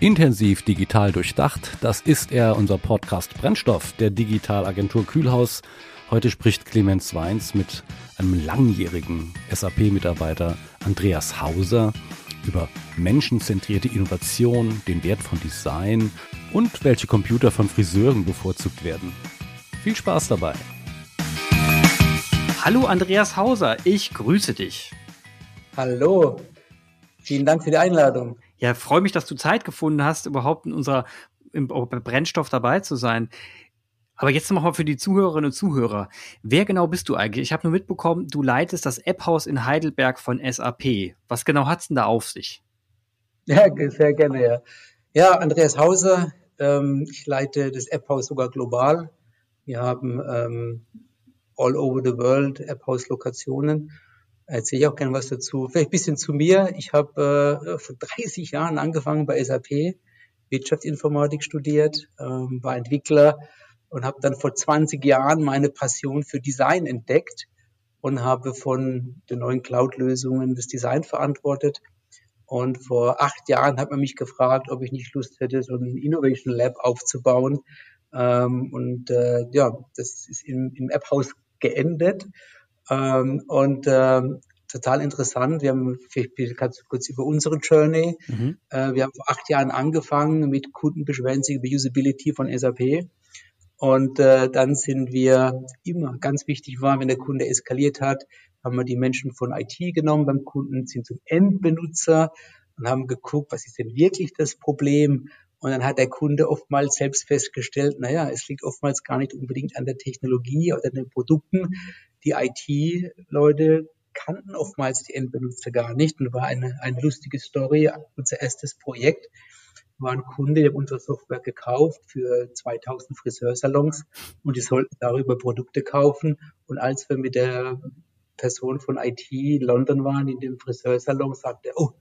Intensiv digital durchdacht, das ist er, unser Podcast Brennstoff der Digitalagentur Kühlhaus. Heute spricht Clemens Weins mit einem langjährigen SAP-Mitarbeiter Andreas Hauser über menschenzentrierte Innovation, den Wert von Design und welche Computer von Friseuren bevorzugt werden. Viel Spaß dabei! Hallo Andreas Hauser, ich grüße dich. Hallo, vielen Dank für die Einladung. Ja, freue mich, dass du Zeit gefunden hast, überhaupt in unserer im Brennstoff dabei zu sein. Aber jetzt nochmal für die Zuhörerinnen und Zuhörer. Wer genau bist du eigentlich? Ich habe nur mitbekommen, du leitest das App-Haus in Heidelberg von SAP. Was genau hat's denn da auf sich? Ja, sehr gerne, ja. Ja, Andreas Hauser, ähm, ich leite das App-Haus sogar global. Wir haben ähm, all over the world App-Haus-Lokationen erzähle ich auch gerne was dazu. Vielleicht ein bisschen zu mir. Ich habe äh, vor 30 Jahren angefangen bei SAP, Wirtschaftsinformatik studiert, ähm, war Entwickler und habe dann vor 20 Jahren meine Passion für Design entdeckt und habe von den neuen Cloud-Lösungen das Design verantwortet. Und vor acht Jahren hat man mich gefragt, ob ich nicht Lust hätte, so ein Innovation Lab aufzubauen. Ähm, und äh, ja, das ist im, im App-Haus geendet. Ähm, und ähm, total interessant. Wir haben vielleicht ganz kurz über unsere Journey. Mhm. Äh, wir haben vor acht Jahren angefangen mit Kundenbeschwerden über Usability von SAP. Und äh, dann sind wir immer, ganz wichtig war, wenn der Kunde eskaliert hat, haben wir die Menschen von IT genommen beim Kunden, sind zum Endbenutzer und haben geguckt, was ist denn wirklich das Problem? Und dann hat der Kunde oftmals selbst festgestellt, naja, es liegt oftmals gar nicht unbedingt an der Technologie oder den Produkten, die IT-Leute kannten oftmals die Endbenutzer gar nicht und war eine, eine lustige Story. Unser erstes Projekt war ein Kunde, der unsere Software gekauft für 2000 Friseursalons und die sollten darüber Produkte kaufen. Und als wir mit der Person von IT in London waren, in dem Friseursalon, sagte er, oh,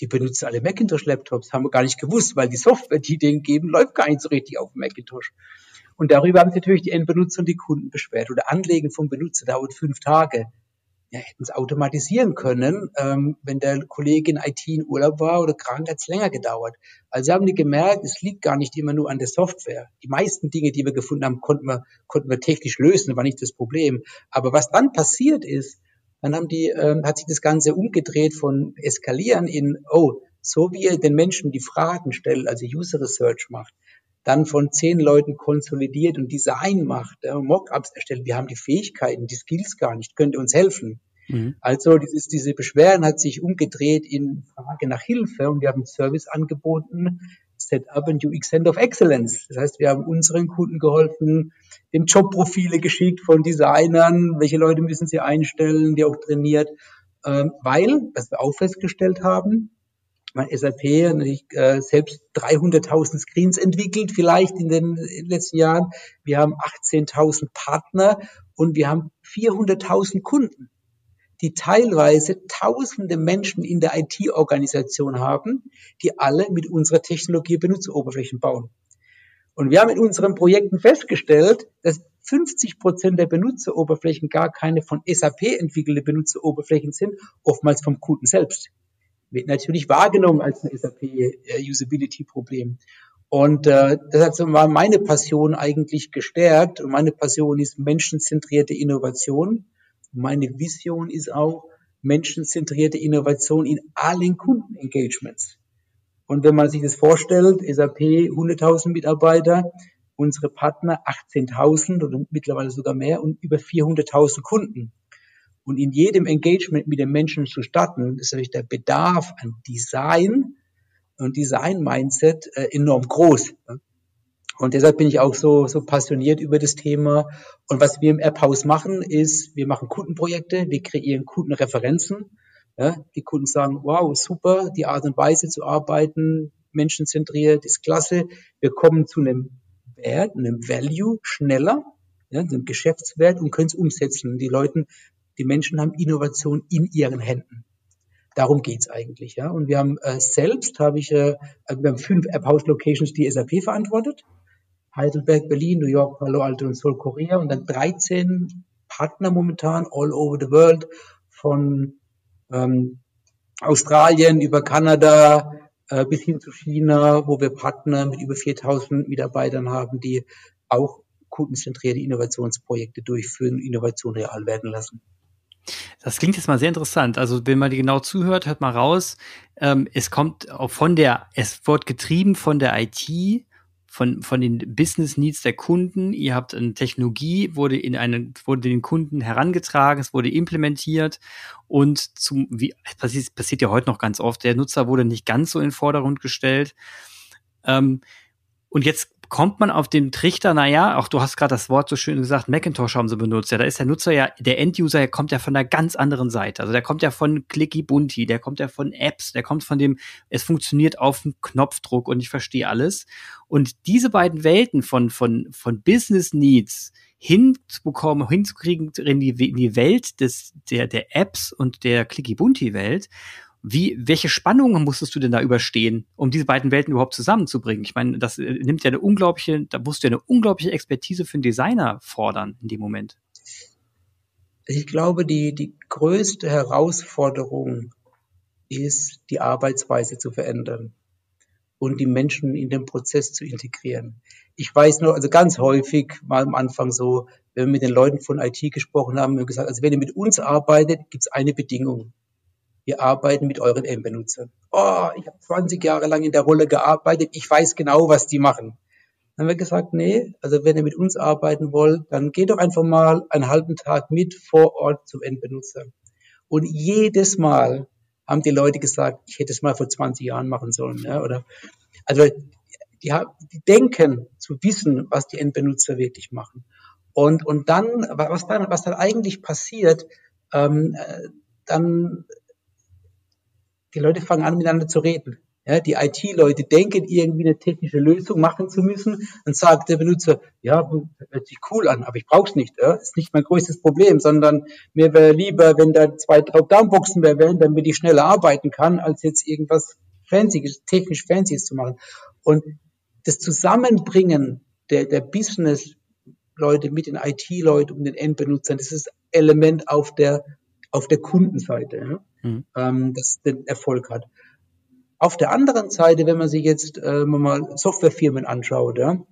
die benutzen alle Macintosh-Laptops, haben wir gar nicht gewusst, weil die Software, die denen geben, läuft gar nicht so richtig auf Macintosh. Und darüber haben sich natürlich die Endbenutzer und die Kunden beschwert. Oder Anlegen vom Benutzer dauert fünf Tage. Ja, hätten es automatisieren können. Ähm, wenn der Kollege in IT in Urlaub war oder krank, hat es länger gedauert. Also haben die gemerkt, es liegt gar nicht immer nur an der Software. Die meisten Dinge, die wir gefunden haben, konnten wir, konnten wir technisch lösen, war nicht das Problem. Aber was dann passiert ist, dann haben die, ähm, hat sich das Ganze umgedreht von eskalieren in, oh, so wie ihr den Menschen die Fragen stellt, also User Research macht, dann von zehn Leuten konsolidiert und Design macht, ja, Mockups erstellt. Wir haben die Fähigkeiten, die Skills gar nicht. Könnt ihr uns helfen? Mhm. Also dieses, diese Beschwerden hat sich umgedreht in Frage nach Hilfe und wir haben Service angeboten, Setup and UX Center of Excellence. Das heißt, wir haben unseren Kunden geholfen, dem Jobprofile geschickt von Designern, welche Leute müssen sie einstellen, die auch trainiert, ähm, weil, was wir auch festgestellt haben, mein SAP natürlich äh, selbst 300.000 Screens entwickelt, vielleicht in den letzten Jahren. Wir haben 18.000 Partner und wir haben 400.000 Kunden, die teilweise tausende Menschen in der IT-Organisation haben, die alle mit unserer Technologie Benutzeroberflächen bauen. Und wir haben in unseren Projekten festgestellt, dass 50 Prozent der Benutzeroberflächen gar keine von SAP entwickelte Benutzeroberflächen sind, oftmals vom Kunden selbst wird natürlich wahrgenommen als ein SAP-Usability-Problem. Und äh, das hat war meine Passion eigentlich gestärkt. Und meine Passion ist menschenzentrierte Innovation. Meine Vision ist auch menschenzentrierte Innovation in allen Kundenengagements. Und wenn man sich das vorstellt, SAP 100.000 Mitarbeiter, unsere Partner 18.000 oder mittlerweile sogar mehr und über 400.000 Kunden und in jedem Engagement mit den Menschen zu starten, ist natürlich der Bedarf an Design und Design-Mindset äh, enorm groß. Und deshalb bin ich auch so, so passioniert über das Thema. Und was wir im App-Haus machen, ist, wir machen Kundenprojekte, wir kreieren Kundenreferenzen. Ja, die Kunden sagen, wow, super, die Art und Weise zu arbeiten, menschenzentriert, ist klasse. Wir kommen zu einem Wert, einem Value schneller, ja, einem Geschäftswert und können es umsetzen. Die Leute die Menschen haben Innovation in ihren Händen. Darum geht's eigentlich, ja. Und wir haben äh, selbst, habe ich, äh, wir haben fünf App House Locations, die SAP verantwortet. Heidelberg, Berlin, New York, Palo Alto und Seoul, Korea. Und dann 13 Partner momentan all over the world von ähm, Australien über Kanada, äh, bis hin zu China, wo wir Partner mit über 4000 Mitarbeitern haben, die auch kundenzentrierte Innovationsprojekte durchführen, Innovation real werden lassen. Das klingt jetzt mal sehr interessant. Also wenn man die genau zuhört, hört mal raus. Ähm, es kommt auch von der, es wird getrieben von der IT, von, von den Business Needs der Kunden. Ihr habt eine Technologie, wurde in eine, wurde den Kunden herangetragen, es wurde implementiert und zum, wie, passiert, passiert ja heute noch ganz oft, der Nutzer wurde nicht ganz so in den Vordergrund gestellt. Ähm, und jetzt kommt man auf den Trichter, naja, auch du hast gerade das Wort so schön gesagt, Macintosh haben sie benutzt. Ja, da ist der Nutzer ja, der Enduser, der kommt ja von einer ganz anderen Seite. Also der kommt ja von Clicky Bunti, der kommt ja von Apps, der kommt von dem, es funktioniert auf dem Knopfdruck und ich verstehe alles. Und diese beiden Welten von, von, von Business Needs hinzubekommen, hinzukriegen in die, in die Welt des, der, der Apps und der Clicky Bunti Welt wie, welche Spannungen musstest du denn da überstehen, um diese beiden Welten überhaupt zusammenzubringen? Ich meine, das äh, nimmt ja eine unglaubliche, da musst du ja eine unglaubliche Expertise für einen Designer fordern in dem Moment. Ich glaube, die, die größte Herausforderung ist, die Arbeitsweise zu verändern und die Menschen in den Prozess zu integrieren. Ich weiß nur, also ganz häufig war am Anfang so, wenn wir mit den Leuten von IT gesprochen haben, haben wir gesagt, also wenn ihr mit uns arbeitet, gibt es eine Bedingung wir arbeiten mit euren Endbenutzern. Oh, ich habe 20 Jahre lang in der Rolle gearbeitet, ich weiß genau, was die machen. Dann haben wir gesagt, nee, also wenn ihr mit uns arbeiten wollt, dann geht doch einfach mal einen halben Tag mit vor Ort zum Endbenutzer. Und jedes Mal haben die Leute gesagt, ich hätte es mal vor 20 Jahren machen sollen. Ja, oder, also die, die denken zu wissen, was die Endbenutzer wirklich machen. Und, und dann, was dann, was dann eigentlich passiert, ähm, äh, dann die Leute fangen an, miteinander zu reden. Ja, die IT-Leute denken, irgendwie eine technische Lösung machen zu müssen. Dann sagt der Benutzer, ja, hört sich cool an, aber ich brauche es nicht. Ja? Ist nicht mein größtes Problem, sondern mir wäre lieber, wenn da zwei Top-Down-Boxen mehr wären, damit ich schneller arbeiten kann, als jetzt irgendwas Fancyes, technisch Fancyes zu machen. Und das Zusammenbringen der, der Business-Leute mit den IT-Leuten und den Endbenutzern, das ist Element auf der, auf der Kundenseite. Ja? mhm. ähm, das den Erfolg hat. Auf der anderen Seite, wenn man sich jetzt äh, mal Softwarefirmen anschaut, ja,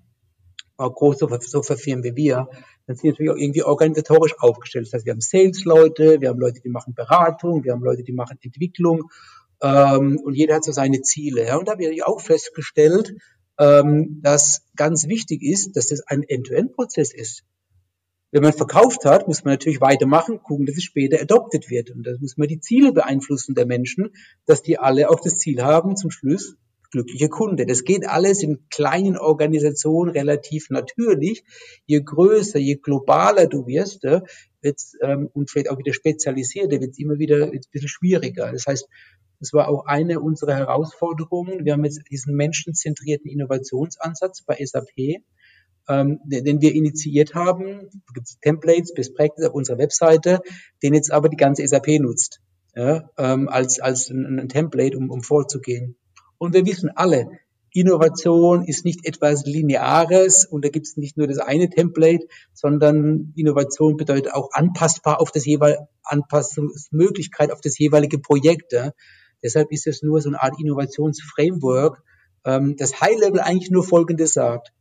auch große Softwarefirmen wie wir, dann sind die natürlich auch irgendwie organisatorisch aufgestellt. Das heißt, wir haben Sales-Leute, wir haben Leute, die machen Beratung, wir haben Leute, die machen Entwicklung ähm, und jeder hat so seine Ziele. Ja. Und da habe ich auch festgestellt, ähm, dass ganz wichtig ist, dass das ein End-to-End-Prozess ist. Wenn man verkauft hat, muss man natürlich weitermachen, gucken, dass es später adopted wird. Und da muss man die Ziele beeinflussen der Menschen, dass die alle auch das Ziel haben, zum Schluss glückliche Kunde. Das geht alles in kleinen Organisationen relativ natürlich. Je größer, je globaler du wirst, wird's, ähm, und vielleicht auch wieder spezialisierter, wird es immer wieder ein bisschen schwieriger. Das heißt, das war auch eine unserer Herausforderungen. Wir haben jetzt diesen menschenzentrierten Innovationsansatz bei SAP ähm, den wir initiiert haben. Da gibt es Templates, Best Practice auf unserer Webseite, den jetzt aber die ganze SAP nutzt, ja, ähm, als, als ein, ein Template, um, um vorzugehen. Und wir wissen alle, Innovation ist nicht etwas Lineares und da gibt es nicht nur das eine Template, sondern Innovation bedeutet auch anpassbar auf das jeweilige Anpassungsmöglichkeit auf das jeweilige Projekt. Ja. Deshalb ist es nur so eine Art Innovationsframework, ähm, das High Level eigentlich nur Folgendes sagt.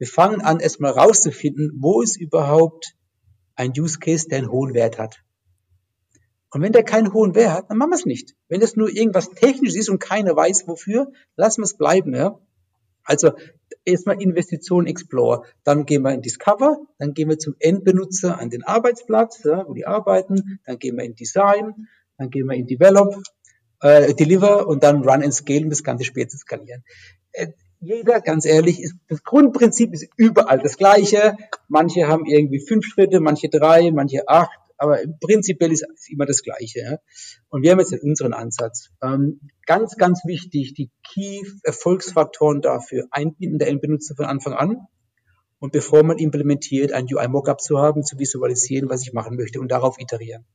Wir fangen an, erstmal rauszufinden, wo ist überhaupt ein Use Case, der einen hohen Wert hat. Und wenn der keinen hohen Wert hat, dann machen wir es nicht. Wenn es nur irgendwas Technisches ist und keiner weiß wofür, lassen wir es bleiben. Ja? Also erstmal Investition Explore, dann gehen wir in Discover, dann gehen wir zum Endbenutzer an den Arbeitsplatz, ja, wo die arbeiten, dann gehen wir in Design, dann gehen wir in Develop, äh, Deliver und dann Run and Scale, um das Ganze später zu skalieren. Äh, jeder, ganz ehrlich, ist, das Grundprinzip ist überall das gleiche. Manche haben irgendwie fünf Schritte, manche drei, manche acht, aber prinzipiell ist immer das Gleiche. Ja? Und wir haben jetzt unseren Ansatz. Ähm, ganz, ganz wichtig, die Key-Erfolgsfaktoren dafür einbinden der Endbenutzer von Anfang an. Und bevor man implementiert, ein UI-Mockup zu haben, zu visualisieren, was ich machen möchte und darauf iterieren.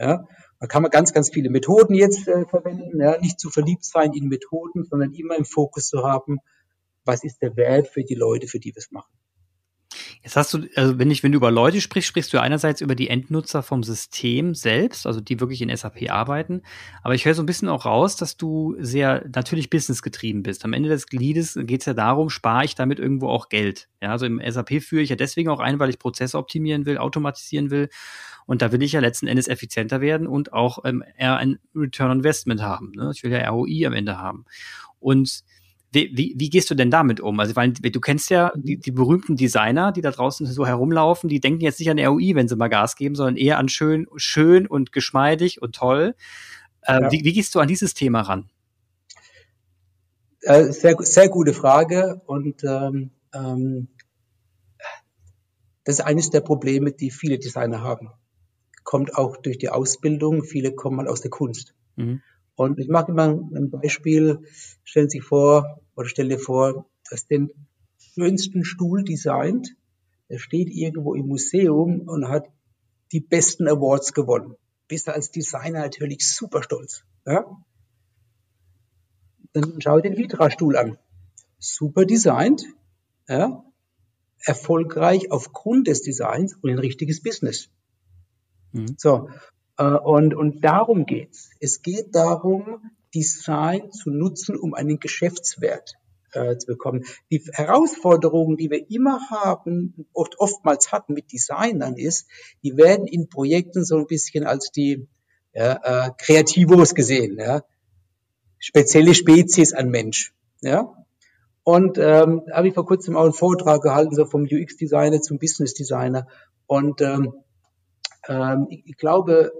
Ja, da kann man ganz, ganz viele Methoden jetzt äh, verwenden, ja, nicht zu verliebt sein in Methoden, sondern immer im Fokus zu haben, was ist der Wert für die Leute, für die wir es machen. Jetzt hast du, also wenn ich, wenn du über Leute sprichst, sprichst du einerseits über die Endnutzer vom System selbst, also die wirklich in SAP arbeiten. Aber ich höre so ein bisschen auch raus, dass du sehr natürlich businessgetrieben bist. Am Ende des Gliedes geht es ja darum, spare ich damit irgendwo auch Geld. Ja, also im SAP führe ich ja deswegen auch ein, weil ich Prozesse optimieren will, automatisieren will. Und da will ich ja letzten Endes effizienter werden und auch ähm, eher ein Return on Investment haben. Ne? Ich will ja ROI am Ende haben. Und wie, wie, wie gehst du denn damit um? Also, weil du kennst ja die, die berühmten Designer, die da draußen so herumlaufen, die denken jetzt nicht an ROI, wenn sie mal Gas geben, sondern eher an schön, schön und geschmeidig und toll. Ähm, ja. wie, wie gehst du an dieses Thema ran? Äh, sehr, sehr gute Frage und ähm, ähm, das ist eines der Probleme, die viele Designer haben. Kommt auch durch die Ausbildung. Viele kommen mal aus der Kunst. Mhm. Und ich mache immer ein Beispiel. Stellen Sie vor, oder stell dir vor, dass den schönsten Stuhl designt. Der steht irgendwo im Museum und hat die besten Awards gewonnen. Bist du als Designer natürlich super stolz. Ja? Dann schau den Vitra-Stuhl an. Super designt, ja? erfolgreich aufgrund des Designs und ein richtiges Business. Mhm. So, und, und darum geht's. Es geht darum, Design zu nutzen, um einen Geschäftswert äh, zu bekommen. Die Herausforderungen, die wir immer haben, oft, oftmals hatten mit Designern ist, die werden in Projekten so ein bisschen als die ja, äh, Kreativos gesehen, ja. spezielle Spezies an Mensch. Ja. Und ähm, habe ich vor kurzem auch einen Vortrag gehalten, so vom UX-Designer zum Business-Designer. Und ähm, ähm, ich glaube,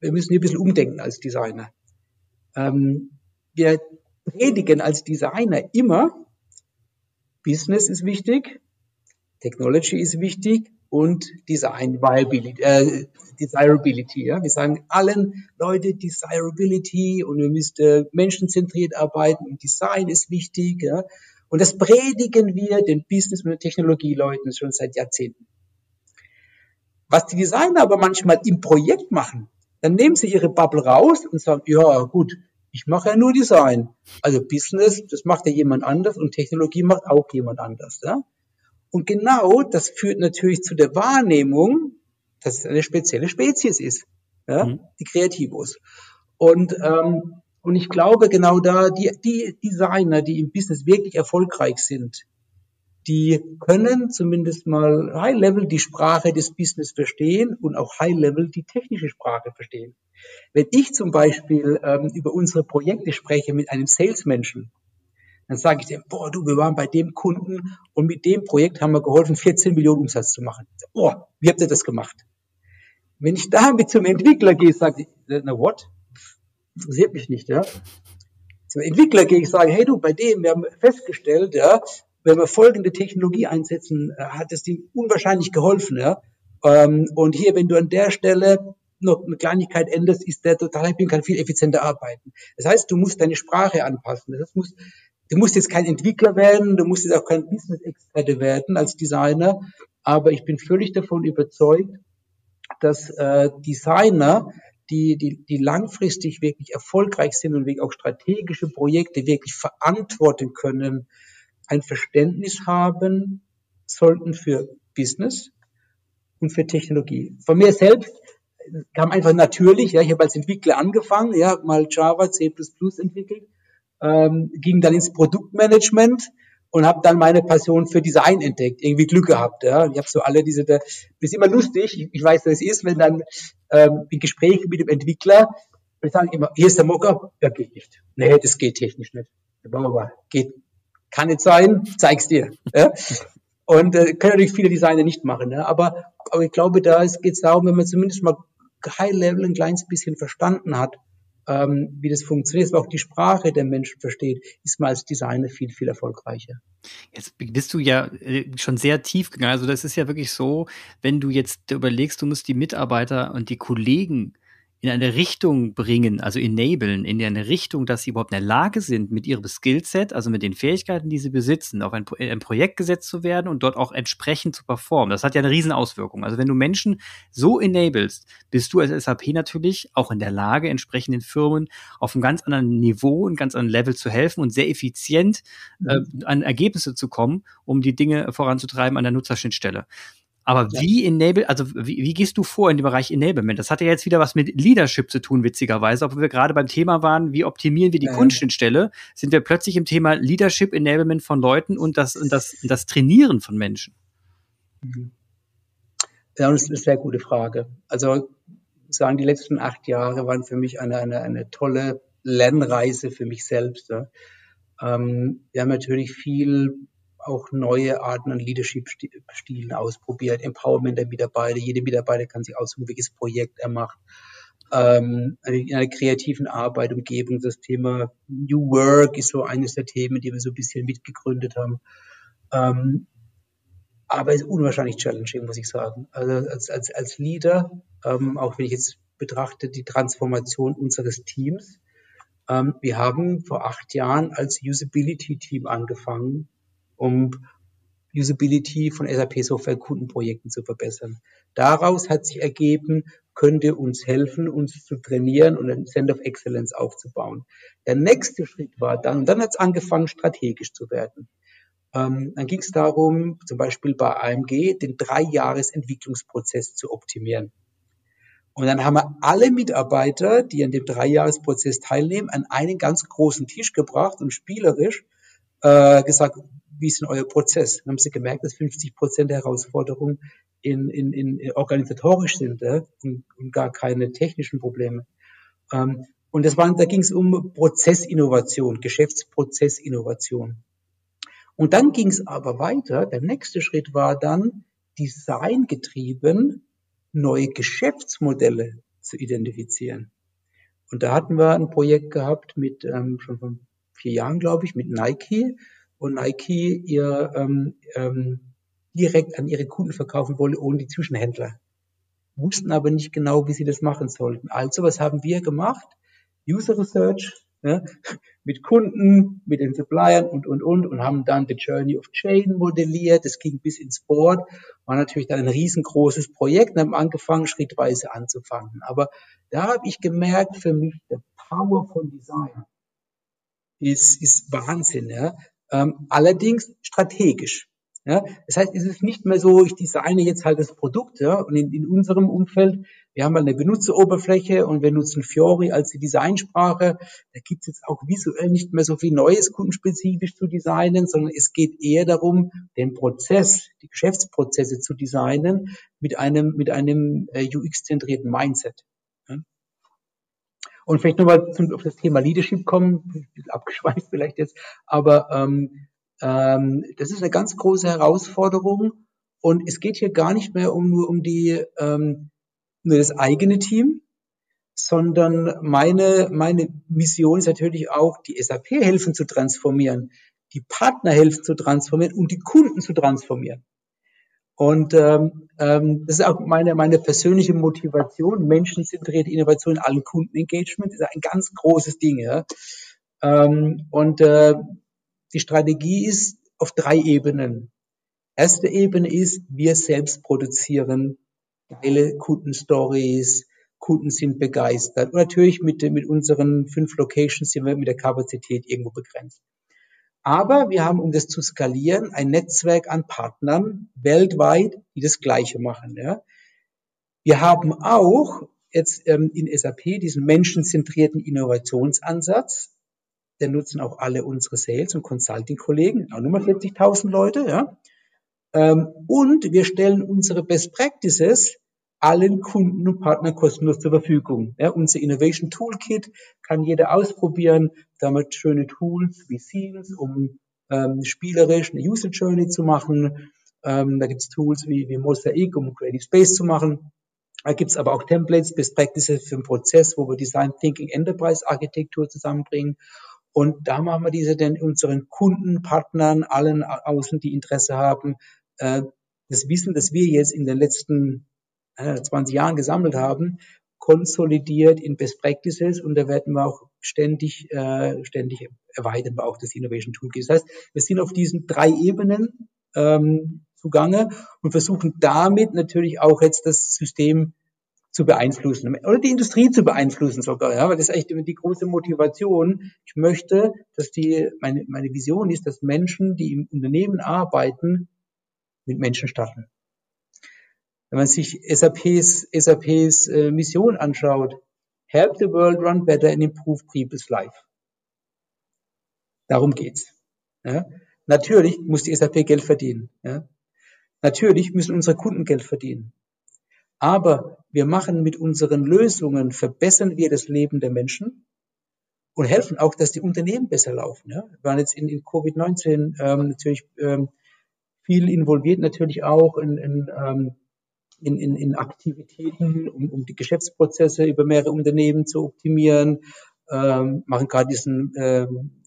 wir müssen hier ein bisschen umdenken als Designer. Ähm, wir predigen als Designer immer, Business ist wichtig, Technology ist wichtig und Design Viability, äh, Desirability. Ja? Wir sagen allen Leute Desirability und wir müssen menschenzentriert arbeiten und Design ist wichtig. Ja? Und das predigen wir den Business- und Technologieleuten schon seit Jahrzehnten. Was die Designer aber manchmal im Projekt machen, dann nehmen sie ihre Bubble raus und sagen, ja gut, ich mache ja nur Design. Also Business, das macht ja jemand anders und Technologie macht auch jemand anders. Ja? Und genau das führt natürlich zu der Wahrnehmung, dass es eine spezielle Spezies ist, ja? Mhm. die Kreativos. Und, ähm, und ich glaube genau da, die, die Designer, die im Business wirklich erfolgreich sind, die können zumindest mal High Level die Sprache des Business verstehen und auch High Level die technische Sprache verstehen. Wenn ich zum Beispiel ähm, über unsere Projekte spreche mit einem Salesmenschen, dann sage ich dem, boah, du, wir waren bei dem Kunden und mit dem Projekt haben wir geholfen, 14 Millionen Umsatz zu machen. Boah, wie habt ihr das gemacht? Wenn ich damit zum Entwickler gehe, sage ich, na what? Interessiert mich nicht, ja. Zum Entwickler gehe ich sage, hey du, bei dem, wir haben festgestellt, ja, wenn wir folgende Technologie einsetzen, äh, hat es ihm unwahrscheinlich geholfen. Ja? Ähm, und hier, wenn du an der Stelle noch eine Kleinigkeit änderst, ist der total happy und kann viel effizienter arbeiten. Das heißt, du musst deine Sprache anpassen. Das heißt, du musst jetzt kein Entwickler werden, du musst jetzt auch kein Business-Experte werden als Designer, aber ich bin völlig davon überzeugt, dass äh, Designer, die, die, die langfristig wirklich erfolgreich sind und auch strategische Projekte wirklich verantworten können, ein Verständnis haben sollten für Business und für Technologie. Von mir selbst kam einfach natürlich, ja, ich habe als Entwickler angefangen, ja, mal Java, C++ entwickelt, ähm, ging dann ins Produktmanagement und habe dann meine Passion für Design entdeckt, irgendwie Glück gehabt, ja. Ich habe so alle diese, das ist immer lustig, ich, ich weiß, was es ist, wenn dann ähm, in Gesprächen mit dem Entwickler, wir sagen immer, hier ist der Mockup, ja geht nicht. Nee, das geht technisch nicht. Aber geht kann nicht sein, zeig's dir. Ja? Und äh, können natürlich viele Designer nicht machen. Ja? Aber, aber ich glaube, da geht es darum, wenn man zumindest mal High Level ein kleines bisschen verstanden hat, ähm, wie das funktioniert, aber auch die Sprache der Menschen versteht, ist man als Designer viel, viel erfolgreicher. Jetzt bist du ja äh, schon sehr tief gegangen. Also das ist ja wirklich so, wenn du jetzt überlegst, du musst die Mitarbeiter und die Kollegen in eine Richtung bringen, also enablen, in eine Richtung, dass sie überhaupt in der Lage sind, mit ihrem Skillset, also mit den Fähigkeiten, die sie besitzen, auf ein, ein Projekt gesetzt zu werden und dort auch entsprechend zu performen. Das hat ja eine Riesenauswirkung. Also wenn du Menschen so enablest, bist du als SAP natürlich auch in der Lage, entsprechenden Firmen auf einem ganz anderen Niveau und ganz anderen Level zu helfen und sehr effizient äh, mhm. an Ergebnisse zu kommen, um die Dinge voranzutreiben an der Nutzerschnittstelle. Aber ja. wie enable, also wie, wie gehst du vor in dem Bereich Enablement? Das hat ja jetzt wieder was mit Leadership zu tun, witzigerweise. Obwohl wir gerade beim Thema waren, wie optimieren wir die ja. Kundenschnittstelle, sind wir plötzlich im Thema Leadership, Enablement von Leuten und das, und das, und das Trainieren von Menschen. Mhm. Ja, das ist eine sehr gute Frage. Also sagen, die letzten acht Jahre waren für mich eine, eine, eine tolle Lernreise für mich selbst. Ja. Ähm, wir haben natürlich viel auch neue Arten an Leadership-Stilen ausprobiert, Empowerment der Mitarbeiter. Jede Mitarbeiter kann sich aussuchen, welches Projekt er macht. Ähm, in einer kreativen Arbeit, Umgebung, das Thema New Work ist so eines der Themen, die wir so ein bisschen mitgegründet haben. Ähm, aber es ist unwahrscheinlich challenging, muss ich sagen. Also als, als, als Leader, ähm, auch wenn ich jetzt betrachte, die Transformation unseres Teams. Ähm, wir haben vor acht Jahren als Usability-Team angefangen, um Usability von SAP-Software Kundenprojekten zu verbessern. Daraus hat sich ergeben, könnte uns helfen, uns zu trainieren und ein Center of Excellence aufzubauen. Der nächste Schritt war dann, dann hat es angefangen, strategisch zu werden. Ähm, dann ging es darum, zum Beispiel bei AMG, den Dreijahresentwicklungsprozess zu optimieren. Und dann haben wir alle Mitarbeiter, die an dem Dreijahresprozess teilnehmen, an einen ganz großen Tisch gebracht und spielerisch äh, gesagt, wie ist denn euer Prozess? Dann haben sie gemerkt, dass 50 Prozent der Herausforderungen in, in, in organisatorisch sind ja, und, und, gar keine technischen Probleme. Ähm, und das waren, da ging es um Prozessinnovation, Geschäftsprozessinnovation. Und dann ging es aber weiter. Der nächste Schritt war dann, designgetrieben neue Geschäftsmodelle zu identifizieren. Und da hatten wir ein Projekt gehabt mit ähm, schon von vier Jahren, glaube ich, mit Nike, und Nike ihr ähm, ähm, direkt an ihre Kunden verkaufen wollte, ohne die Zwischenhändler. Wussten aber nicht genau, wie sie das machen sollten. Also, was haben wir gemacht? User Research ja, mit Kunden, mit den Suppliern und, und, und und haben dann the Journey of Chain modelliert. Das ging bis ins Board. War natürlich dann ein riesengroßes Projekt und haben angefangen, schrittweise anzufangen. Aber da habe ich gemerkt, für mich, der Power von Design ist, ist Wahnsinn. Ja? Ähm, allerdings strategisch. Ja, das heißt, es ist nicht mehr so, ich designe jetzt halt das Produkt, ja, und in, in unserem Umfeld, wir haben mal eine Benutzeroberfläche und wir nutzen Fiori als die Designsprache. Da gibt es jetzt auch visuell nicht mehr so viel Neues kundenspezifisch zu designen, sondern es geht eher darum, den Prozess, die Geschäftsprozesse zu designen mit einem, mit einem äh, UX-zentrierten Mindset. Und vielleicht nochmal auf das Thema Leadership kommen, bisschen abgeschweißt vielleicht jetzt, aber ähm, ähm, das ist eine ganz große Herausforderung und es geht hier gar nicht mehr um nur um die ähm, nur das eigene Team, sondern meine meine Mission ist natürlich auch, die SAP helfen zu transformieren, die Partner helfen zu transformieren und die Kunden zu transformieren. Und ähm, ähm, das ist auch meine, meine persönliche Motivation. Menschenzentrierte Innovation in allen Kundenengagement ist ein ganz großes Ding. Ja? Ähm, und äh, die Strategie ist auf drei Ebenen. Erste Ebene ist, wir selbst produzieren geile Kundenstories, Kunden sind begeistert. Und natürlich mit, mit unseren fünf Locations sind wir mit der Kapazität irgendwo begrenzt. Aber wir haben, um das zu skalieren, ein Netzwerk an Partnern weltweit, die das Gleiche machen. Ja. Wir haben auch jetzt ähm, in SAP diesen menschenzentrierten Innovationsansatz. Den nutzen auch alle unsere Sales- und Consulting-Kollegen, auch nur mal 40.000 Leute. Ja. Ähm, und wir stellen unsere Best Practices allen Kunden und Partnern kostenlos zur Verfügung. Ja, unser Innovation Toolkit kann jeder ausprobieren. Damit schöne Tools wie Scenes, um ähm, spielerisch eine User Journey zu machen. Ähm, da gibt's Tools wie, wie Mosaic, um Creative Space zu machen. Da gibt's aber auch Templates, Best Practices für den Prozess, wo wir Design Thinking Enterprise Architektur zusammenbringen. Und da machen wir diese denn unseren Kunden, Partnern, allen außen, die Interesse haben, äh, das Wissen, das wir jetzt in den letzten 20 Jahren gesammelt haben, konsolidiert in Best Practices und da werden wir auch ständig, äh, ständig erweitern auch das Innovation Toolkit. Das heißt, wir sind auf diesen drei Ebenen ähm, zugange und versuchen damit natürlich auch jetzt das System zu beeinflussen oder die Industrie zu beeinflussen sogar, ja, weil das ist echt die große Motivation. Ich möchte, dass die, meine, meine Vision ist, dass Menschen, die im Unternehmen arbeiten, mit Menschen starten. Wenn man sich SAPs, SAPs äh, Mission anschaut, help the world run better and improve people's life. Darum geht's. Ja. Natürlich muss die SAP Geld verdienen. Ja. Natürlich müssen unsere Kunden Geld verdienen. Aber wir machen mit unseren Lösungen, verbessern wir das Leben der Menschen und helfen auch, dass die Unternehmen besser laufen. Ja? Wir waren jetzt in, in Covid-19 ähm, natürlich ähm, viel involviert, natürlich auch in, in, ähm, in, in, in Aktivitäten, um, um die Geschäftsprozesse über mehrere Unternehmen zu optimieren, ähm, machen gerade diesen ähm,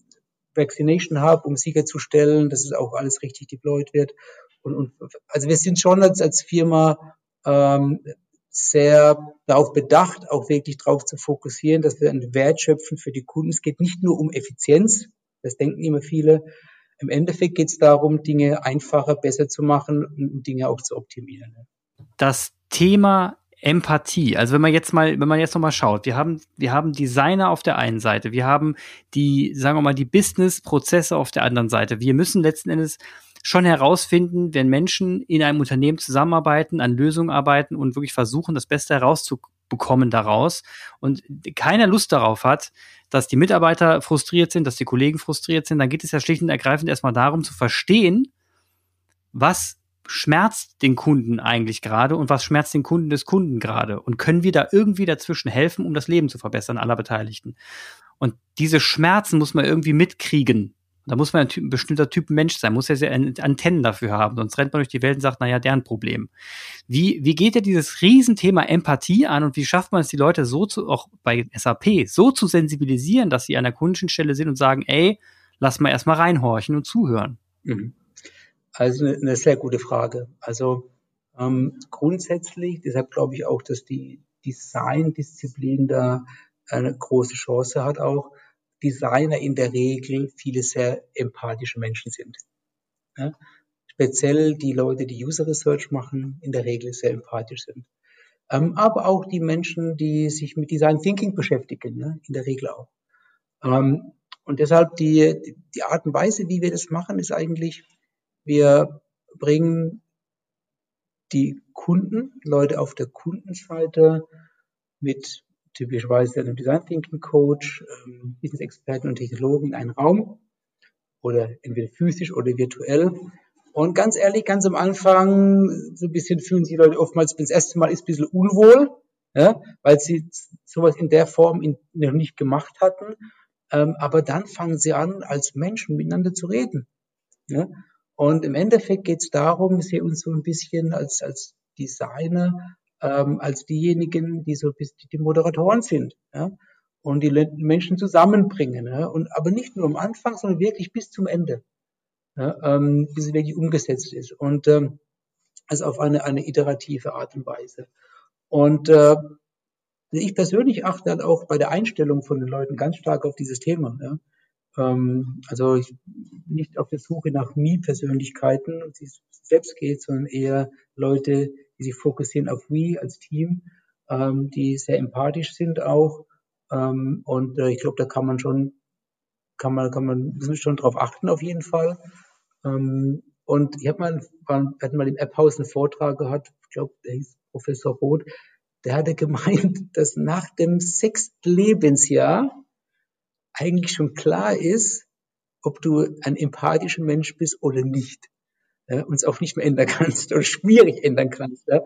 Vaccination Hub, um sicherzustellen, dass es auch alles richtig deployed wird. Und, und also wir sind schon als, als Firma ähm, sehr darauf bedacht, auch wirklich darauf zu fokussieren, dass wir einen Wert schöpfen für die Kunden. Es geht nicht nur um Effizienz, das denken immer viele. Im Endeffekt geht es darum, Dinge einfacher, besser zu machen und Dinge auch zu optimieren. Das Thema Empathie. Also wenn man jetzt mal, wenn man jetzt noch mal schaut, wir haben, wir haben Designer auf der einen Seite, wir haben die, sagen wir mal, die Business-Prozesse auf der anderen Seite. Wir müssen letzten Endes schon herausfinden, wenn Menschen in einem Unternehmen zusammenarbeiten, an Lösungen arbeiten und wirklich versuchen, das Beste herauszubekommen daraus und keiner Lust darauf hat, dass die Mitarbeiter frustriert sind, dass die Kollegen frustriert sind, dann geht es ja schlicht und ergreifend erstmal darum zu verstehen, was schmerzt den Kunden eigentlich gerade und was schmerzt den Kunden des Kunden gerade? Und können wir da irgendwie dazwischen helfen, um das Leben zu verbessern aller Beteiligten? Und diese Schmerzen muss man irgendwie mitkriegen. Da muss man ein, typ, ein bestimmter Typ Mensch sein, muss ja Antennen dafür haben, sonst rennt man durch die Welt und sagt, naja, deren Problem. Wie, wie geht ihr dieses Riesenthema Empathie an und wie schafft man es, die Leute so zu, auch bei SAP, so zu sensibilisieren, dass sie an der Kundenstelle sind und sagen, ey, lass mal erstmal reinhorchen und zuhören? Mhm. Also eine, sehr gute Frage. Also ähm, grundsätzlich, deshalb glaube ich auch, dass die Design-Disziplin da eine große Chance hat auch, Designer in der Regel viele sehr empathische Menschen sind. Ja? Speziell die Leute, die User Research machen, in der Regel sehr empathisch sind. Ähm, aber auch die Menschen, die sich mit Design Thinking beschäftigen, ja? in der Regel auch. Ähm, und deshalb die, die Art und Weise, wie wir das machen, ist eigentlich, wir bringen die Kunden, Leute auf der Kundenseite mit typischerweise einem Design Thinking Coach, ähm, Business Experten und Technologen in einen Raum oder entweder physisch oder virtuell. Und ganz ehrlich, ganz am Anfang, so ein bisschen fühlen sich Leute oftmals, das erste Mal ist, ein bisschen unwohl, ja, weil sie sowas in der Form in, noch nicht gemacht hatten. Ähm, aber dann fangen sie an, als Menschen miteinander zu reden. Ja. Und im Endeffekt geht es darum, dass wir uns so ein bisschen als, als Designer ähm, als diejenigen, die so die Moderatoren sind. Ja? Und die Menschen zusammenbringen. Ja? Und aber nicht nur am Anfang, sondern wirklich bis zum Ende. Ja? Ähm, bis es wirklich umgesetzt ist. Und ähm, also auf eine, eine iterative Art und Weise. Und äh, ich persönlich achte dann auch bei der Einstellung von den Leuten ganz stark auf dieses Thema. Ja? Ähm, also ich, nicht auf der Suche nach Me-Persönlichkeiten, die selbst geht, sondern eher Leute, die sich fokussieren auf We als Team, ähm, die sehr empathisch sind auch. Ähm, und äh, ich glaube, da kann man schon, kann man, kann man müssen schon drauf achten auf jeden Fall. Ähm, und ich habe mal, wir hatten mal im App-Haus einen Vortrag gehabt, ich glaube, der hieß Professor Roth, der hatte gemeint, dass nach dem sechsten Lebensjahr eigentlich schon klar ist, ob du ein empathischer Mensch bist oder nicht ja, und es auch nicht mehr ändern kannst oder schwierig ändern kannst. Ja.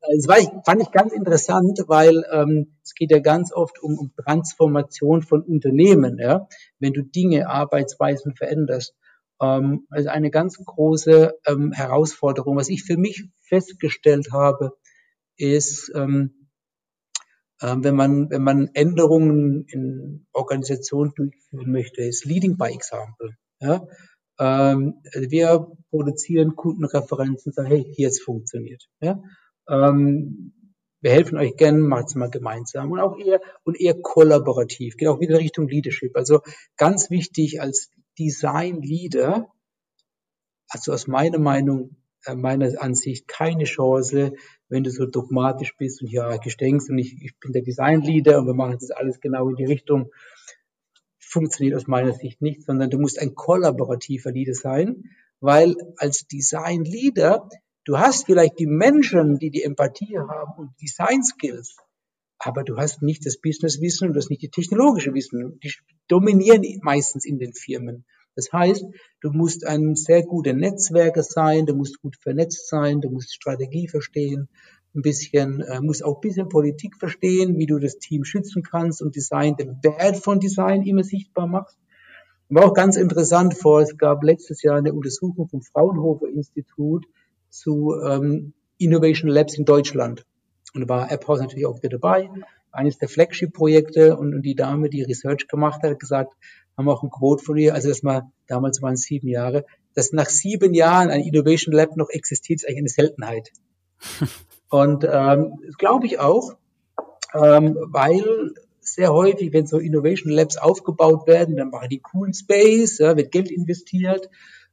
Das war ich, fand ich ganz interessant, weil ähm, es geht ja ganz oft um, um Transformation von Unternehmen. Ja. Wenn du Dinge, Arbeitsweisen veränderst, ähm, also eine ganz große ähm, Herausforderung. Was ich für mich festgestellt habe, ist, ähm, äh, wenn man wenn man Änderungen in Organisationen durchführen möchte, ist Leading by Example. Ja? Ähm, wir produzieren Kundenreferenzen, sagen, hey, hier es funktioniert. Ja? Ähm, wir helfen euch gern, macht's mal gemeinsam und auch eher und eher kollaborativ, geht auch wieder Richtung Leadership. Also ganz wichtig als Design Leader, also aus meiner Meinung, meiner Ansicht keine Chance, wenn du so dogmatisch bist und hierarchisch denkst und ich, ich bin der Design Leader und wir machen das alles genau in die Richtung, funktioniert aus meiner Sicht nicht, sondern du musst ein kollaborativer Leader sein, weil als Design Leader Du hast vielleicht die Menschen, die die Empathie haben und Design Skills, aber du hast nicht das Businesswissen und du hast nicht die technologische Wissen. Die dominieren meistens in den Firmen. Das heißt, du musst ein sehr guter Netzwerker sein, du musst gut vernetzt sein, du musst Strategie verstehen, ein bisschen, äh, musst auch ein bisschen Politik verstehen, wie du das Team schützen kannst und Design, den Wert von Design immer sichtbar machst. War auch ganz interessant vor, es gab letztes Jahr eine Untersuchung vom Fraunhofer Institut, zu ähm, Innovation Labs in Deutschland. Und da war AppHouse natürlich auch wieder dabei, eines der Flagship-Projekte und, und die Dame, die Research gemacht hat, hat gesagt, haben auch ein Quote von ihr, also das mal, damals waren es sieben Jahre, dass nach sieben Jahren ein Innovation Lab noch existiert, ist eigentlich eine Seltenheit. und ähm, glaube ich auch, ähm, weil sehr häufig, wenn so Innovation Labs aufgebaut werden, dann machen die coolen Space, ja, wird Geld investiert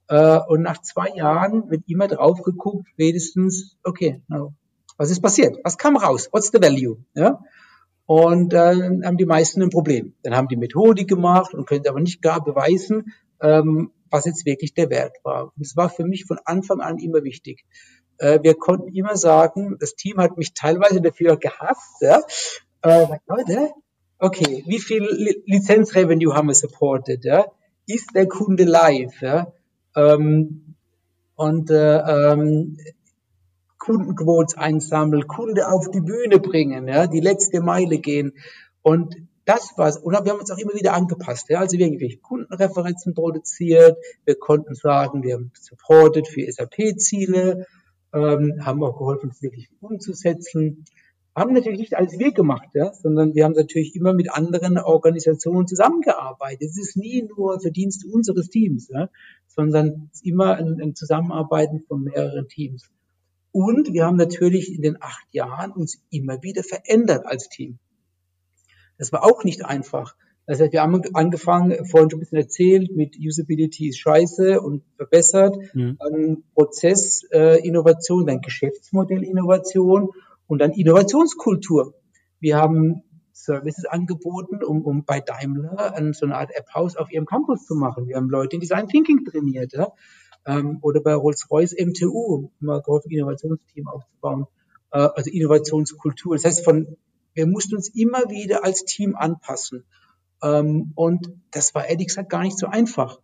äh, und nach zwei Jahren wird immer drauf geguckt, wenigstens, okay, no, was ist passiert? Was kam raus? What's the value? Ja? Und äh, haben die meisten ein Problem. Dann haben die Methodik gemacht und können aber nicht gar beweisen, ähm, was jetzt wirklich der Wert war. Und es war für mich von Anfang an immer wichtig. Äh, wir konnten immer sagen, das Team hat mich teilweise dafür gehasst. Ja? Äh, Leute, okay, wie viel Lizenzrevenue haben wir supported? Ja? Ist der Kunde live? Ja? ähm, und äh, ähm, Kundenquotes einsammeln, Kunde auf die Bühne bringen, ja, die letzte Meile gehen. Und das war's. Und wir haben uns auch immer wieder angepasst. Ja. Also wir haben irgendwelche Kundenreferenzen produziert. Wir konnten sagen, wir haben supported für SAP-Ziele, ähm, haben auch geholfen, es wirklich umzusetzen haben natürlich nicht alles wir gemacht, ja, sondern wir haben natürlich immer mit anderen Organisationen zusammengearbeitet. Es ist nie nur Verdienst unseres Teams, ja, sondern es ist immer ein, ein Zusammenarbeiten von mehreren Teams. Und wir haben natürlich in den acht Jahren uns immer wieder verändert als Team. Das war auch nicht einfach. Das heißt, wir haben angefangen, vorhin schon ein bisschen erzählt, mit Usability ist scheiße und verbessert, mhm. dann Prozessinnovation, äh, dann Geschäftsmodellinnovation und dann Innovationskultur. Wir haben Services angeboten, um, um bei Daimler an so eine Art App-Haus auf ihrem Campus zu machen. Wir haben Leute in Design Thinking trainiert. Ja? Ähm, oder bei Rolls-Royce MTU, mal geholfen, Innovationsteam aufzubauen. Äh, also Innovationskultur. Das heißt, von, wir mussten uns immer wieder als Team anpassen. Ähm, und das war ehrlich gesagt gar nicht so einfach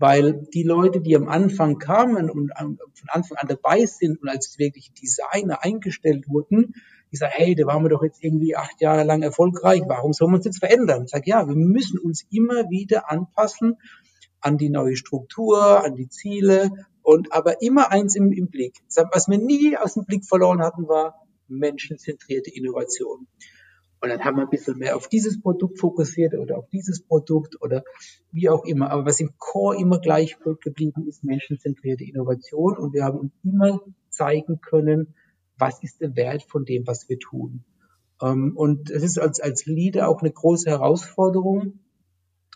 weil die Leute, die am Anfang kamen und von Anfang an dabei sind und als wirklich Designer eingestellt wurden, die sagen, hey, da waren wir doch jetzt irgendwie acht Jahre lang erfolgreich, warum sollen wir uns jetzt verändern? Ich sage, ja, wir müssen uns immer wieder anpassen an die neue Struktur, an die Ziele und aber immer eins im, im Blick. Was wir nie aus dem Blick verloren hatten, war menschenzentrierte Innovation. Und dann haben wir ein bisschen mehr auf dieses Produkt fokussiert oder auf dieses Produkt oder wie auch immer. Aber was im Core immer gleich geblieben ist, menschenzentrierte Innovation. Und wir haben uns immer zeigen können, was ist der Wert von dem, was wir tun. Ähm, und es ist als, als Leader auch eine große Herausforderung,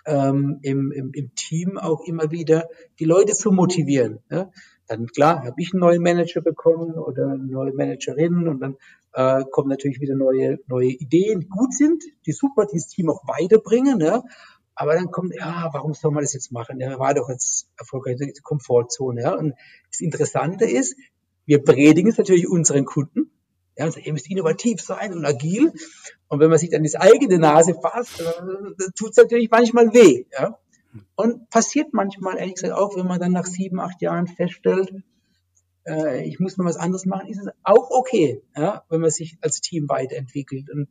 ähm, im, im, im Team auch immer wieder die Leute zu motivieren. Ja? Dann klar, habe ich einen neuen Manager bekommen oder eine neue Managerin und dann äh, kommen natürlich wieder neue, neue Ideen, die gut sind, die super dieses Team auch weiterbringen. Ja? Aber dann kommt, ja, warum soll man das jetzt machen? Ja, war doch jetzt erfolgreich der Komfortzone. Ja? Und das Interessante ist, wir predigen es natürlich unseren Kunden. Ja, also ihr müsst innovativ sein und agil. Und wenn man sich dann die eigene Nase fasst, äh, tut es natürlich manchmal weh. Ja? Und passiert manchmal, ehrlich gesagt, auch, wenn man dann nach sieben, acht Jahren feststellt, äh, ich muss mal was anderes machen, ist es auch okay, ja, wenn man sich als Team weiterentwickelt. Und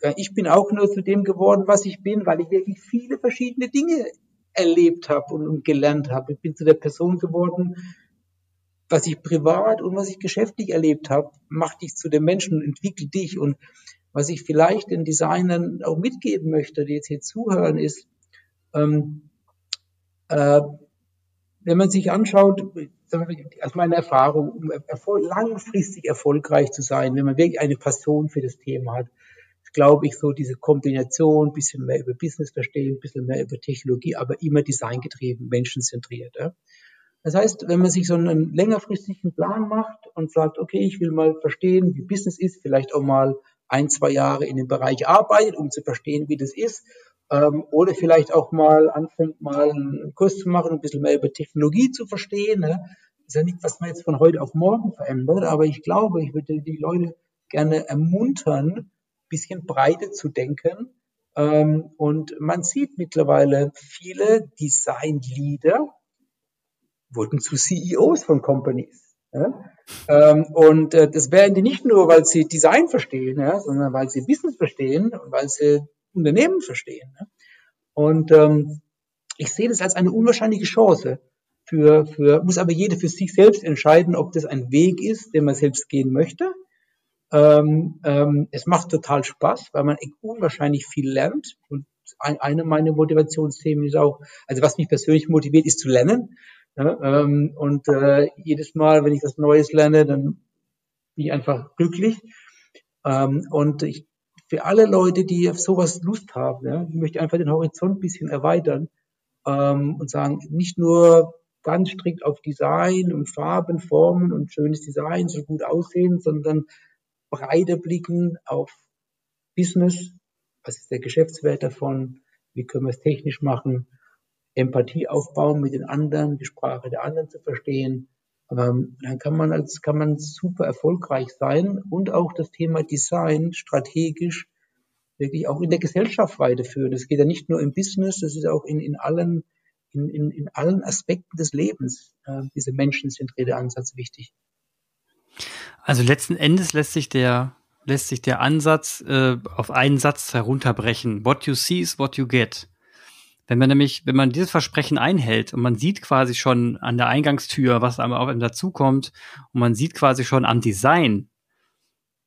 äh, ich bin auch nur zu dem geworden, was ich bin, weil ich wirklich viele verschiedene Dinge erlebt habe und, und gelernt habe. Ich bin zu der Person geworden, was ich privat und was ich geschäftlich erlebt habe, macht dich zu dem Menschen und entwickelt dich. Und was ich vielleicht den Designern auch mitgeben möchte, die jetzt hier zuhören, ist, ähm, äh, wenn man sich anschaut, aus meiner Erfahrung, um erfol langfristig erfolgreich zu sein, wenn man wirklich eine Passion für das Thema hat, glaube ich, so diese Kombination, ein bisschen mehr über Business verstehen, ein bisschen mehr über Technologie, aber immer designgetrieben, menschenzentriert. Ja. Das heißt, wenn man sich so einen längerfristigen Plan macht und sagt, okay, ich will mal verstehen, wie Business ist, vielleicht auch mal ein, zwei Jahre in dem Bereich arbeitet, um zu verstehen, wie das ist, ähm, oder vielleicht auch mal anfängt, mal einen Kurs zu machen, ein bisschen mehr über Technologie zu verstehen. Ne? Ist ja nicht, was man jetzt von heute auf morgen verändert, aber ich glaube, ich würde die Leute gerne ermuntern, ein bisschen breiter zu denken. Ähm, und man sieht mittlerweile viele Design-Leader wurden zu CEOs von Companies. Ja? Ähm, und äh, das werden die nicht nur, weil sie Design verstehen, ja, sondern weil sie Business verstehen und weil sie Unternehmen verstehen. Ne? Und ähm, ich sehe das als eine unwahrscheinliche Chance. Für, für, muss aber jeder für sich selbst entscheiden, ob das ein Weg ist, den man selbst gehen möchte. Ähm, ähm, es macht total Spaß, weil man unwahrscheinlich viel lernt. Und ein, eine meiner Motivationsthemen ist auch, also was mich persönlich motiviert, ist zu lernen. Ja, ähm, und äh, jedes Mal, wenn ich was Neues lerne, dann bin ich einfach glücklich. Ähm, und ich für alle Leute, die auf sowas Lust haben, ja, ich möchte einfach den Horizont ein bisschen erweitern ähm, und sagen, nicht nur ganz strikt auf Design und Farben, Formen und schönes Design soll gut aussehen, sondern breiter blicken auf Business, was ist der Geschäftswert davon, wie können wir es technisch machen, Empathie aufbauen mit den anderen, die Sprache der anderen zu verstehen, ähm, dann kann man als kann man super erfolgreich sein und auch das Thema Design strategisch wirklich auch in der Gesellschaft weiterführen. Das geht ja nicht nur im Business, das ist auch in, in allen in, in, in allen Aspekten des Lebens äh, dieser menschenzentrierte Ansatz wichtig. Also letzten Endes lässt sich der lässt sich der Ansatz äh, auf einen Satz herunterbrechen. What you see is what you get. Wenn man nämlich, wenn man dieses Versprechen einhält und man sieht quasi schon an der Eingangstür, was einem auf einem dazukommt, und man sieht quasi schon am Design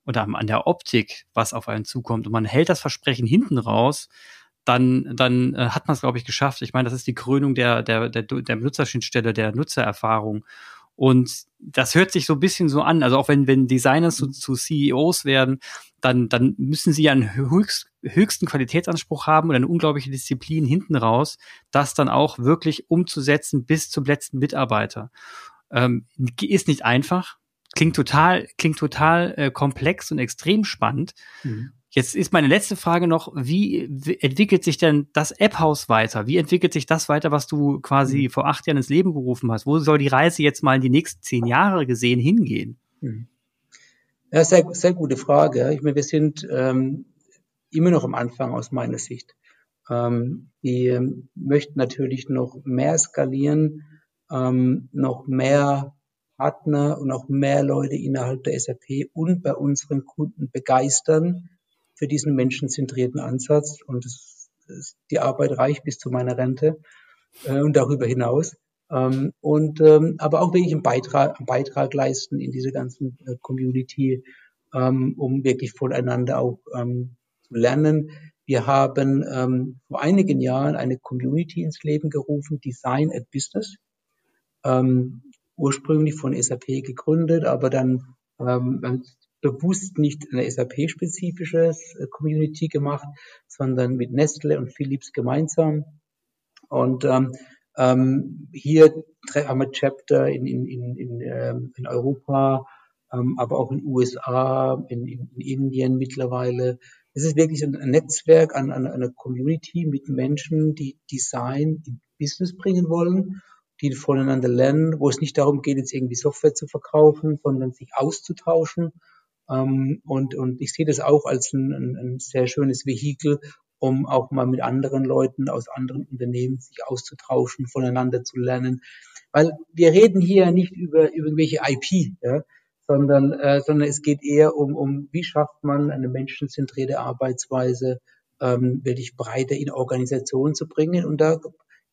oder an der Optik, was auf einen zukommt, und man hält das Versprechen hinten raus, dann, dann äh, hat man es, glaube ich, geschafft. Ich meine, das ist die Krönung der, der, der, der Nutzerschnittstelle, der Nutzererfahrung. Und das hört sich so ein bisschen so an. Also auch wenn, wenn Designers zu, zu CEOs werden, dann, dann müssen sie einen höchst, höchsten Qualitätsanspruch haben und eine unglaubliche Disziplin hinten raus, das dann auch wirklich umzusetzen bis zum letzten Mitarbeiter. Ähm, ist nicht einfach, klingt total, klingt total äh, komplex und extrem spannend. Mhm. Jetzt ist meine letzte Frage noch, wie entwickelt sich denn das App-Haus weiter? Wie entwickelt sich das weiter, was du quasi mhm. vor acht Jahren ins Leben gerufen hast? Wo soll die Reise jetzt mal in die nächsten zehn Jahre gesehen hingehen? Mhm. Ja, sehr, sehr gute Frage. Ich meine, wir sind ähm, immer noch am Anfang aus meiner Sicht. Ähm, wir möchten natürlich noch mehr skalieren, ähm, noch mehr Partner und auch mehr Leute innerhalb der SAP und bei unseren Kunden begeistern, für diesen menschenzentrierten Ansatz und es, es, die Arbeit reicht bis zu meiner Rente äh, und darüber hinaus. Ähm, und ähm, aber auch wirklich einen Beitrag, einen Beitrag leisten in diese ganzen äh, Community, ähm, um wirklich voneinander auch ähm, zu lernen. Wir haben ähm, vor einigen Jahren eine Community ins Leben gerufen, Design at Business. Ähm, ursprünglich von SAP gegründet, aber dann ähm, bewusst nicht eine SAP-spezifisches äh, Community gemacht, sondern mit Nestle und Philips gemeinsam. Und ähm, ähm, hier haben wir Chapter in, in, in, in, ähm, in Europa, ähm, aber auch in USA, in, in, in Indien mittlerweile. Es ist wirklich ein, Netzwerk an, an einer Community mit Menschen, die Design in Business bringen wollen, die voneinander lernen, wo es nicht darum geht, jetzt irgendwie Software zu verkaufen, sondern sich auszutauschen ähm, und, und ich sehe das auch als ein, ein, ein sehr schönes Vehikel, um auch mal mit anderen Leuten aus anderen Unternehmen sich auszutauschen, voneinander zu lernen. Weil wir reden hier nicht über, über irgendwelche IP, ja, sondern, äh, sondern es geht eher um, um, wie schafft man eine menschenzentrierte Arbeitsweise ähm, wirklich breiter in Organisationen zu bringen. Und da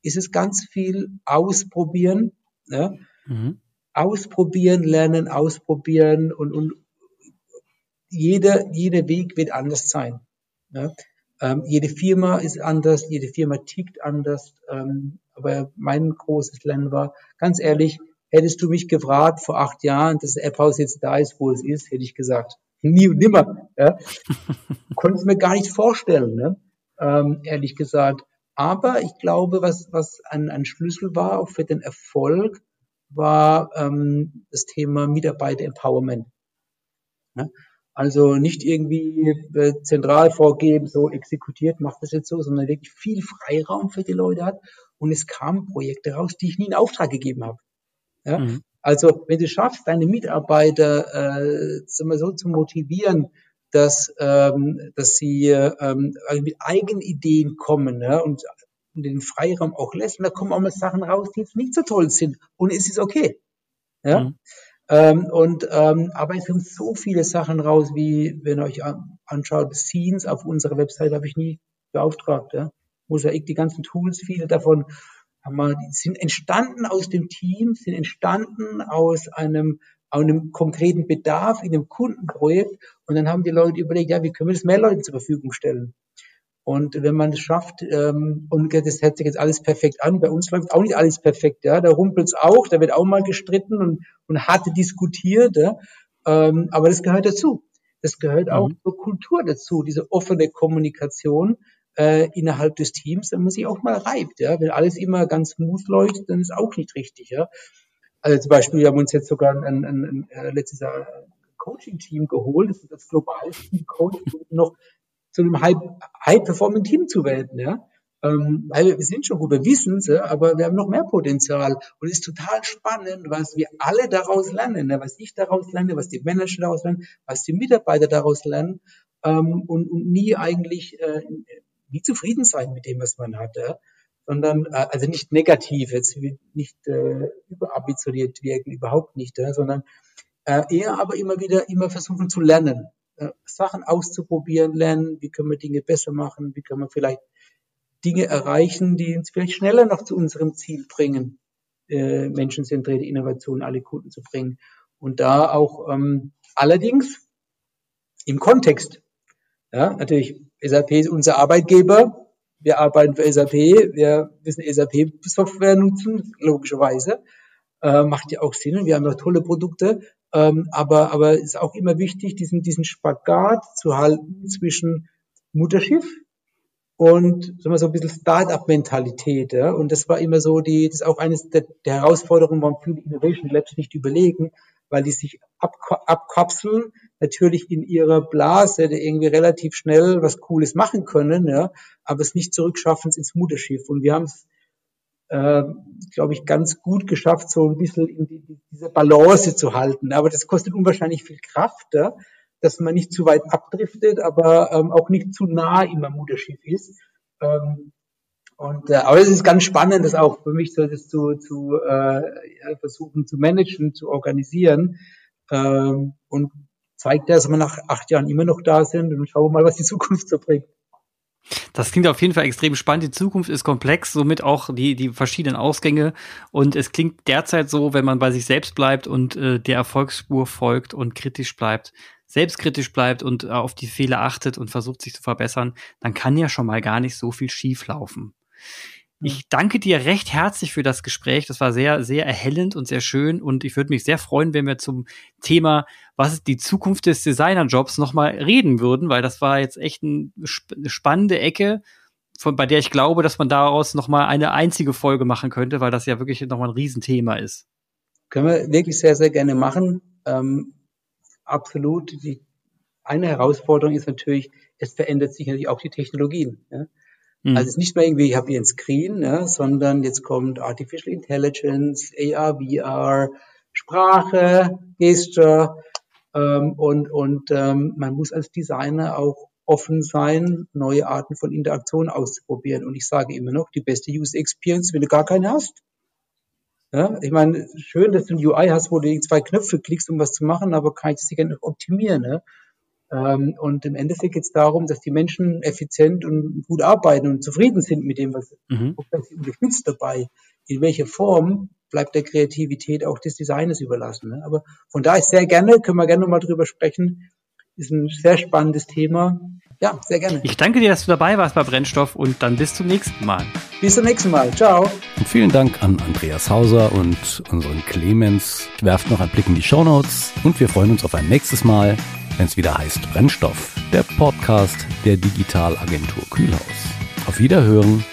ist es ganz viel ausprobieren, ja, mhm. ausprobieren, lernen, ausprobieren und, und jeder, jeder Weg wird anders sein. Ja? Ähm, jede Firma ist anders, jede Firma tickt anders. Ähm, aber mein großes Lernen war, ganz ehrlich, hättest du mich gefragt vor acht Jahren, dass das App-Haus jetzt da ist, wo es ist, hätte ich gesagt, nie und nimmer. Ja. Konnte es mir gar nicht vorstellen, ne? ähm, ehrlich gesagt. Aber ich glaube, was, was ein, ein Schlüssel war auch für den Erfolg, war ähm, das Thema Mitarbeiter-Empowerment. Ja? Also nicht irgendwie äh, zentral vorgeben, so exekutiert, macht das jetzt so, sondern wirklich viel Freiraum für die Leute hat. Und es kamen Projekte raus, die ich nie in Auftrag gegeben habe. Ja? Mhm. Also wenn du schaffst, deine Mitarbeiter äh, so zu motivieren, dass, ähm, dass sie ähm, mit eigenen Ideen kommen ja, und den Freiraum auch lässt, und da kommen auch mal Sachen raus, die jetzt nicht so toll sind. Und es ist okay. Ja? Mhm. Ähm, und ähm, aber es sind so viele Sachen raus, wie wenn ihr euch anschaut, Scenes auf unserer Website habe ich nie beauftragt. Ja? Mosaik, die ganzen Tools, viele davon haben wir, sind entstanden aus dem Team, sind entstanden aus einem, einem konkreten Bedarf in einem Kundenprojekt. Und dann haben die Leute überlegt, ja, wie können wir das mehr Leuten zur Verfügung stellen? Und wenn man es schafft, ähm, und das hört sich jetzt alles perfekt an, bei uns läuft auch nicht alles perfekt, ja, da rumpelt es auch, da wird auch mal gestritten und, und hart diskutiert, ja, ähm, aber das gehört dazu. Das gehört auch mhm. zur Kultur dazu, diese offene Kommunikation äh, innerhalb des Teams, wenn man sich auch mal reibt, ja, wenn alles immer ganz smooth läuft, dann ist auch nicht richtig, ja. Also zum Beispiel, wir haben uns jetzt sogar ein, ein, ein, ein äh, letztes Jahr Coaching-Team geholt, das ist das globalste Coaching, noch zu einem High-Performing-Team zu werden, ja. Ähm, weil wir sind schon gut, wir wissen es, aber wir haben noch mehr Potenzial. Und es ist total spannend, was wir alle daraus lernen, ja, was ich daraus lerne, was die Manager daraus lernen, was die Mitarbeiter daraus lernen ähm, und, und nie eigentlich äh, nie zufrieden sein mit dem, was man hat, ja. sondern äh, also nicht negativ, jetzt nicht äh, überambitioniert wirken, überhaupt nicht, ja, sondern äh, eher aber immer wieder immer versuchen zu lernen. Äh, Sachen auszuprobieren, lernen, wie können wir Dinge besser machen, wie können wir vielleicht Dinge erreichen, die uns vielleicht schneller noch zu unserem Ziel bringen, äh, menschenzentrierte Innovation alle Kunden zu bringen. Und da auch ähm, allerdings im Kontext. Ja, natürlich, SAP ist unser Arbeitgeber. Wir arbeiten für SAP. Wir müssen SAP-Software nutzen, logischerweise. Äh, macht ja auch Sinn. Wir haben ja tolle Produkte. Ähm, aber, aber ist auch immer wichtig, diesen, diesen Spagat zu halten zwischen Mutterschiff und sagen wir so ein bisschen Start-up-Mentalität. Ja? Und das war immer so, die, das ist auch eines der, der Herausforderungen, warum viele Innovation Labs nicht überlegen, weil die sich ab, abkapseln, natürlich in ihrer Blase die irgendwie relativ schnell was Cooles machen können, ja, aber es nicht zurückschaffen ins Mutterschiff. Und wir haben es äh, glaube ich, ganz gut geschafft, so ein bisschen in die, diese Balance zu halten. Aber das kostet unwahrscheinlich viel Kraft, dass man nicht zu weit abdriftet, aber ähm, auch nicht zu nah im Mutterschiff ist. Ähm, und, äh, aber es ist ganz spannend, das auch für mich so das zu, zu äh, versuchen zu managen, zu organisieren. Ähm, und zeigt, dass wir nach acht Jahren immer noch da sind und schauen wir mal, was die Zukunft so bringt. Das klingt auf jeden Fall extrem spannend. Die Zukunft ist komplex, somit auch die, die verschiedenen Ausgänge. Und es klingt derzeit so, wenn man bei sich selbst bleibt und äh, der Erfolgsspur folgt und kritisch bleibt, selbstkritisch bleibt und äh, auf die Fehler achtet und versucht, sich zu verbessern, dann kann ja schon mal gar nicht so viel schief laufen. Ich danke dir recht herzlich für das Gespräch. Das war sehr, sehr erhellend und sehr schön. Und ich würde mich sehr freuen, wenn wir zum Thema, was ist die Zukunft des Designerjobs, nochmal reden würden, weil das war jetzt echt ein, eine spannende Ecke, von, bei der ich glaube, dass man daraus nochmal eine einzige Folge machen könnte, weil das ja wirklich nochmal ein Riesenthema ist. Können wir wirklich sehr, sehr gerne machen. Ähm, absolut. Die, eine Herausforderung ist natürlich, es verändert sich natürlich auch die Technologien. Ja? Mhm. Also es ist nicht mehr irgendwie, ich habe hier ein Screen, ja, sondern jetzt kommt Artificial Intelligence, AR, VR, Sprache, Gesture ähm, und, und ähm, man muss als Designer auch offen sein, neue Arten von Interaktion auszuprobieren. Und ich sage immer noch, die beste User Experience, wenn du gar keine hast. Ja, ich meine, schön, dass du ein UI hast, wo du zwei Knöpfe klickst, um was zu machen, aber kann ich das gerne optimieren. Ne? Ähm, und im Endeffekt geht es darum, dass die Menschen effizient und gut arbeiten und zufrieden sind mit dem, was mhm. sie unterstützt dabei. In welcher Form bleibt der Kreativität auch des Designes überlassen. Ne? Aber von daher ist sehr gerne, können wir gerne nochmal drüber sprechen. Ist ein sehr spannendes Thema. Ja, sehr gerne. Ich danke dir, dass du dabei warst bei Brennstoff und dann bis zum nächsten Mal. Bis zum nächsten Mal. Ciao. Und vielen Dank an Andreas Hauser und unseren Clemens. Werft noch einen Blick in die Shownotes und wir freuen uns auf ein nächstes Mal wenn es wieder heißt Brennstoff, der Podcast der Digitalagentur Kühlhaus. Auf Wiederhören!